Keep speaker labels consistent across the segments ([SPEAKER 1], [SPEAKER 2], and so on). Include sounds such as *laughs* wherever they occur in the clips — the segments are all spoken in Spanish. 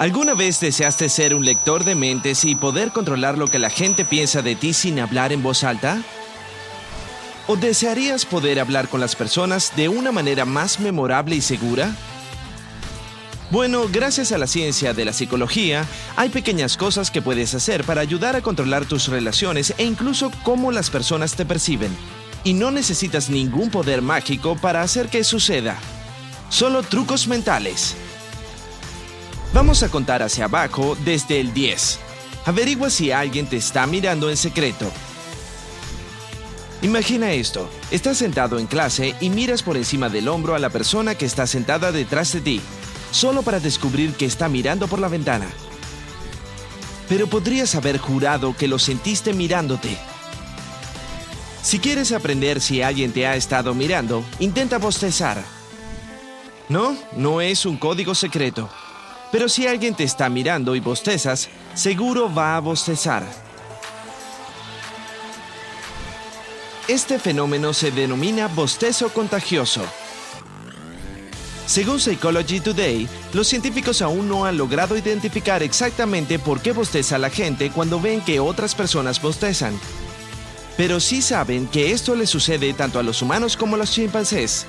[SPEAKER 1] ¿Alguna vez deseaste ser un lector de mentes y poder controlar lo que la gente piensa de ti sin hablar en voz alta? ¿O desearías poder hablar con las personas de una manera más memorable y segura? Bueno, gracias a la ciencia de la psicología, hay pequeñas cosas que puedes hacer para ayudar a controlar tus relaciones e incluso cómo las personas te perciben. Y no necesitas ningún poder mágico para hacer que suceda. Solo trucos mentales. Vamos a contar hacia abajo desde el 10. Averigua si alguien te está mirando en secreto. Imagina esto, estás sentado en clase y miras por encima del hombro a la persona que está sentada detrás de ti, solo para descubrir que está mirando por la ventana. Pero podrías haber jurado que lo sentiste mirándote. Si quieres aprender si alguien te ha estado mirando, intenta bostezar. No, no es un código secreto. Pero si alguien te está mirando y bostezas, seguro va a bostezar. Este fenómeno se denomina bostezo contagioso. Según Psychology Today, los científicos aún no han logrado identificar exactamente por qué bosteza la gente cuando ven que otras personas bostezan. Pero sí saben que esto le sucede tanto a los humanos como a los chimpancés.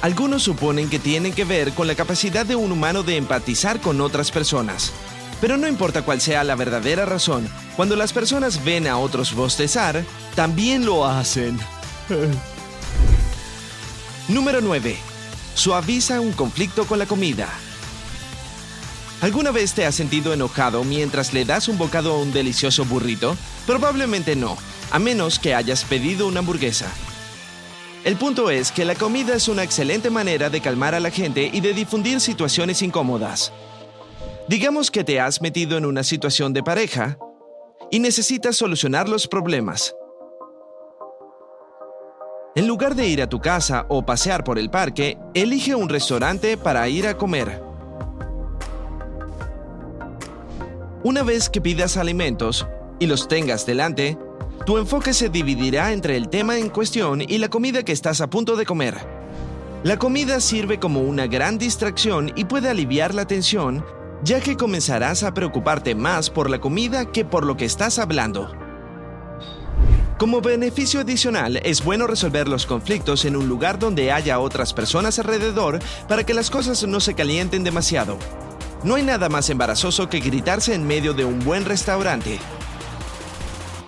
[SPEAKER 1] Algunos suponen que tienen que ver con la capacidad de un humano de empatizar con otras personas. Pero no importa cuál sea la verdadera razón, cuando las personas ven a otros bostezar, también lo hacen. *laughs* Número 9. Suaviza un conflicto con la comida. ¿Alguna vez te has sentido enojado mientras le das un bocado a un delicioso burrito? Probablemente no, a menos que hayas pedido una hamburguesa. El punto es que la comida es una excelente manera de calmar a la gente y de difundir situaciones incómodas. Digamos que te has metido en una situación de pareja y necesitas solucionar los problemas. En lugar de ir a tu casa o pasear por el parque, elige un restaurante para ir a comer. Una vez que pidas alimentos y los tengas delante, tu enfoque se dividirá entre el tema en cuestión y la comida que estás a punto de comer. La comida sirve como una gran distracción y puede aliviar la tensión, ya que comenzarás a preocuparte más por la comida que por lo que estás hablando. Como beneficio adicional, es bueno resolver los conflictos en un lugar donde haya otras personas alrededor para que las cosas no se calienten demasiado. No hay nada más embarazoso que gritarse en medio de un buen restaurante.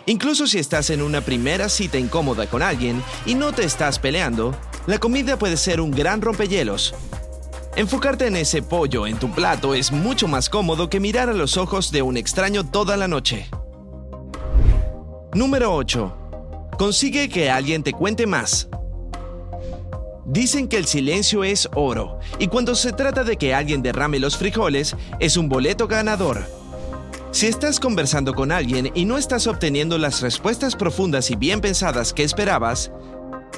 [SPEAKER 1] Incluso si estás en una primera cita incómoda con alguien y no te estás peleando, la comida puede ser un gran rompehielos. Enfocarte en ese pollo en tu plato es mucho más cómodo que mirar a los ojos de un extraño toda la noche. Número 8. Consigue que alguien te cuente más. Dicen que el silencio es oro, y cuando se trata de que alguien derrame los frijoles, es un boleto ganador. Si estás conversando con alguien y no estás obteniendo las respuestas profundas y bien pensadas que esperabas,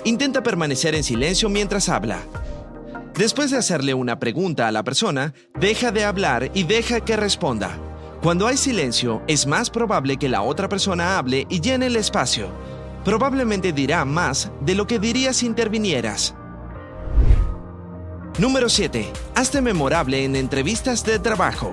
[SPEAKER 1] intenta permanecer en silencio mientras habla. Después de hacerle una pregunta a la persona, deja de hablar y deja que responda. Cuando hay silencio, es más probable que la otra persona hable y llene el espacio. Probablemente dirá más de lo que diría si intervinieras. Número 7. Hazte memorable en entrevistas de trabajo.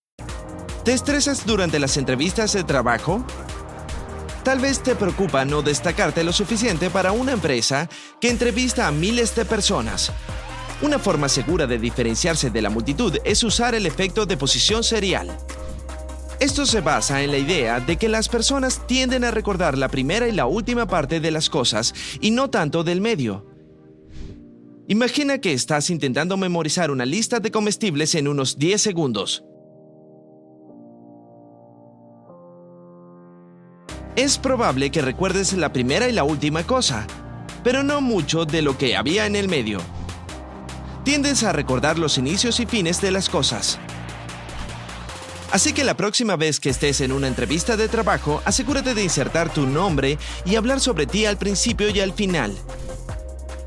[SPEAKER 1] ¿Te estresas durante las entrevistas de trabajo? Tal vez te preocupa no destacarte lo suficiente para una empresa que entrevista a miles de personas. Una forma segura de diferenciarse de la multitud es usar el efecto de posición serial. Esto se basa en la idea de que las personas tienden a recordar la primera y la última parte de las cosas y no tanto del medio. Imagina que estás intentando memorizar una lista de comestibles en unos 10 segundos. Es probable que recuerdes la primera y la última cosa, pero no mucho de lo que había en el medio. Tiendes a recordar los inicios y fines de las cosas. Así que la próxima vez que estés en una entrevista de trabajo, asegúrate de insertar tu nombre y hablar sobre ti al principio y al final.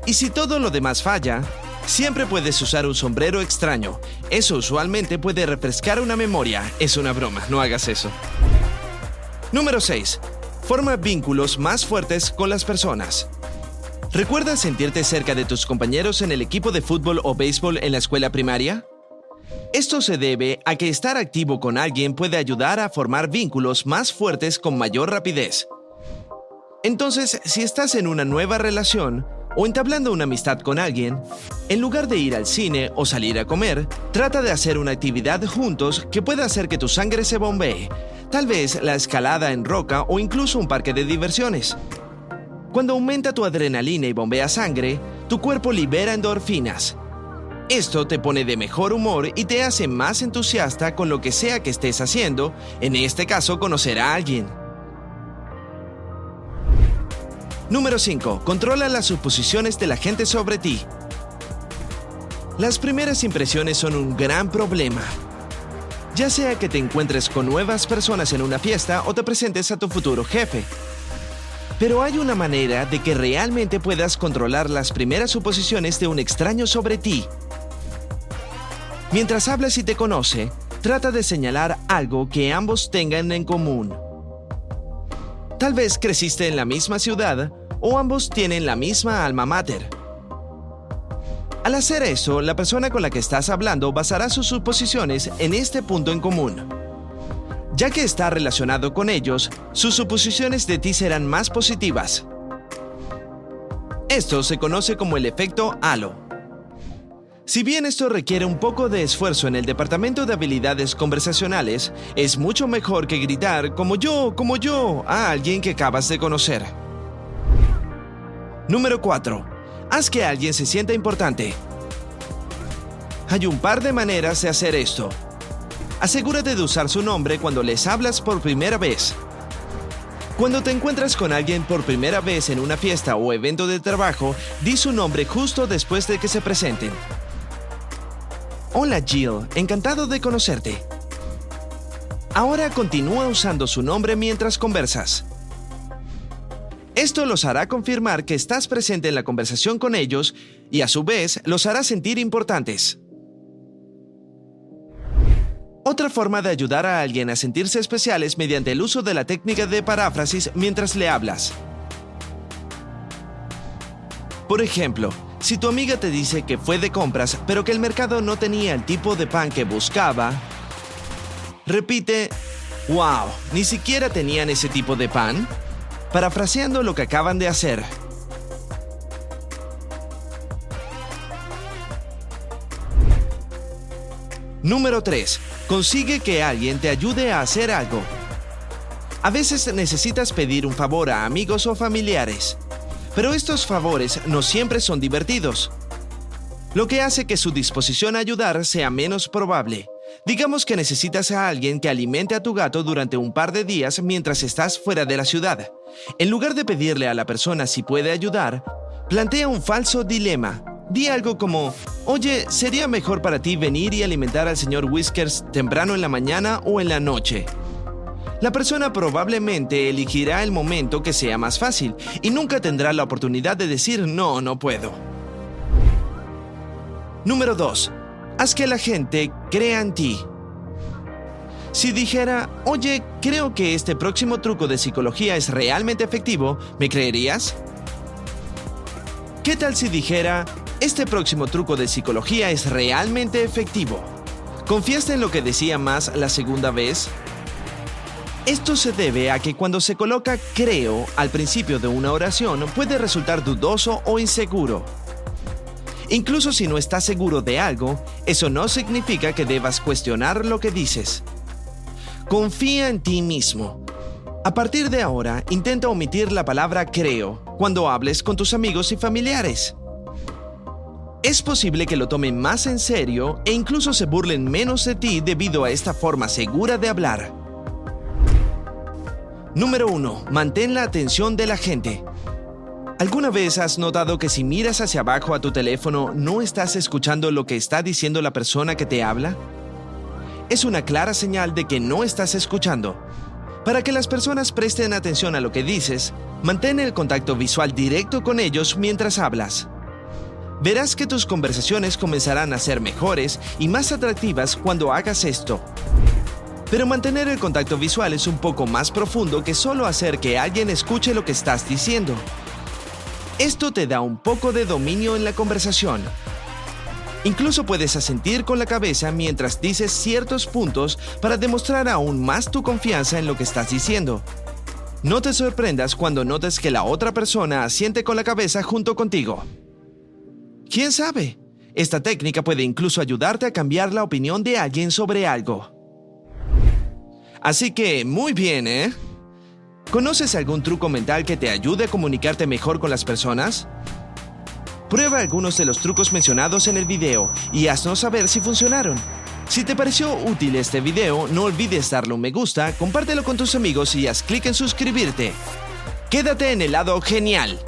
[SPEAKER 1] Y si todo lo demás falla, siempre puedes usar un sombrero extraño. Eso usualmente puede refrescar una memoria. Es una broma, no hagas eso. Número 6. Forma vínculos más fuertes con las personas. ¿Recuerdas sentirte cerca de tus compañeros en el equipo de fútbol o béisbol en la escuela primaria? Esto se debe a que estar activo con alguien puede ayudar a formar vínculos más fuertes con mayor rapidez. Entonces, si estás en una nueva relación o entablando una amistad con alguien, en lugar de ir al cine o salir a comer, trata de hacer una actividad juntos que pueda hacer que tu sangre se bombee, tal vez la escalada en roca o incluso un parque de diversiones. Cuando aumenta tu adrenalina y bombea sangre, tu cuerpo libera endorfinas, esto te pone de mejor humor y te hace más entusiasta con lo que sea que estés haciendo, en este caso conocer a alguien. Número 5. Controla las suposiciones de la gente sobre ti. Las primeras impresiones son un gran problema. Ya sea que te encuentres con nuevas personas en una fiesta o te presentes a tu futuro jefe. Pero hay una manera de que realmente puedas controlar las primeras suposiciones de un extraño sobre ti Mientras hablas y te conoce, trata de señalar algo que ambos tengan en común. Tal vez creciste en la misma ciudad o ambos tienen la misma alma mater. Al hacer eso, la persona con la que estás hablando basará sus suposiciones en este punto en común. Ya que está relacionado con ellos, sus suposiciones de ti serán más positivas. Esto se conoce como el efecto halo. Si bien esto requiere un poco de esfuerzo en el departamento de habilidades conversacionales, es mucho mejor que gritar como yo, como yo a alguien que acabas de conocer. Número 4. Haz que alguien se sienta importante. Hay un par de maneras de hacer esto. Asegúrate de usar su nombre cuando les hablas por primera vez. Cuando te encuentras con alguien por primera vez en una fiesta o evento de trabajo, di su nombre justo después de que se presenten. Hola Jill, encantado de conocerte. Ahora continúa usando su nombre mientras conversas. Esto los hará confirmar que estás presente en la conversación con ellos y a su vez los hará sentir importantes. Otra forma de ayudar a alguien a sentirse especial es mediante el uso de la técnica de paráfrasis mientras le hablas. Por ejemplo, si tu amiga te dice que fue de compras, pero que el mercado no tenía el tipo de pan que buscaba, repite, wow, ni siquiera tenían ese tipo de pan, parafraseando lo que acaban de hacer. Número 3. Consigue que alguien te ayude a hacer algo. A veces necesitas pedir un favor a amigos o familiares. Pero estos favores no siempre son divertidos, lo que hace que su disposición a ayudar sea menos probable. Digamos que necesitas a alguien que alimente a tu gato durante un par de días mientras estás fuera de la ciudad. En lugar de pedirle a la persona si puede ayudar, plantea un falso dilema. Di algo como, oye, ¿sería mejor para ti venir y alimentar al señor Whiskers temprano en la mañana o en la noche? la persona probablemente elegirá el momento que sea más fácil y nunca tendrá la oportunidad de decir no, no puedo. Número 2. Haz que la gente crea en ti. Si dijera, oye, creo que este próximo truco de psicología es realmente efectivo, ¿me creerías? ¿Qué tal si dijera, este próximo truco de psicología es realmente efectivo? ¿Confiaste en lo que decía más la segunda vez? Esto se debe a que cuando se coloca creo al principio de una oración puede resultar dudoso o inseguro. Incluso si no estás seguro de algo, eso no significa que debas cuestionar lo que dices. Confía en ti mismo. A partir de ahora, intenta omitir la palabra creo cuando hables con tus amigos y familiares. Es posible que lo tomen más en serio e incluso se burlen menos de ti debido a esta forma segura de hablar. Número 1. Mantén la atención de la gente. ¿Alguna vez has notado que si miras hacia abajo a tu teléfono no estás escuchando lo que está diciendo la persona que te habla? Es una clara señal de que no estás escuchando. Para que las personas presten atención a lo que dices, mantén el contacto visual directo con ellos mientras hablas. Verás que tus conversaciones comenzarán a ser mejores y más atractivas cuando hagas esto. Pero mantener el contacto visual es un poco más profundo que solo hacer que alguien escuche lo que estás diciendo. Esto te da un poco de dominio en la conversación. Incluso puedes asentir con la cabeza mientras dices ciertos puntos para demostrar aún más tu confianza en lo que estás diciendo. No te sorprendas cuando notes que la otra persona asiente con la cabeza junto contigo. ¿Quién sabe? Esta técnica puede incluso ayudarte a cambiar la opinión de alguien sobre algo. Así que, muy bien, ¿eh? ¿Conoces algún truco mental que te ayude a comunicarte mejor con las personas? Prueba algunos de los trucos mencionados en el video y haznos saber si funcionaron. Si te pareció útil este video, no olvides darle un me gusta, compártelo con tus amigos y haz clic en suscribirte. Quédate en el lado genial.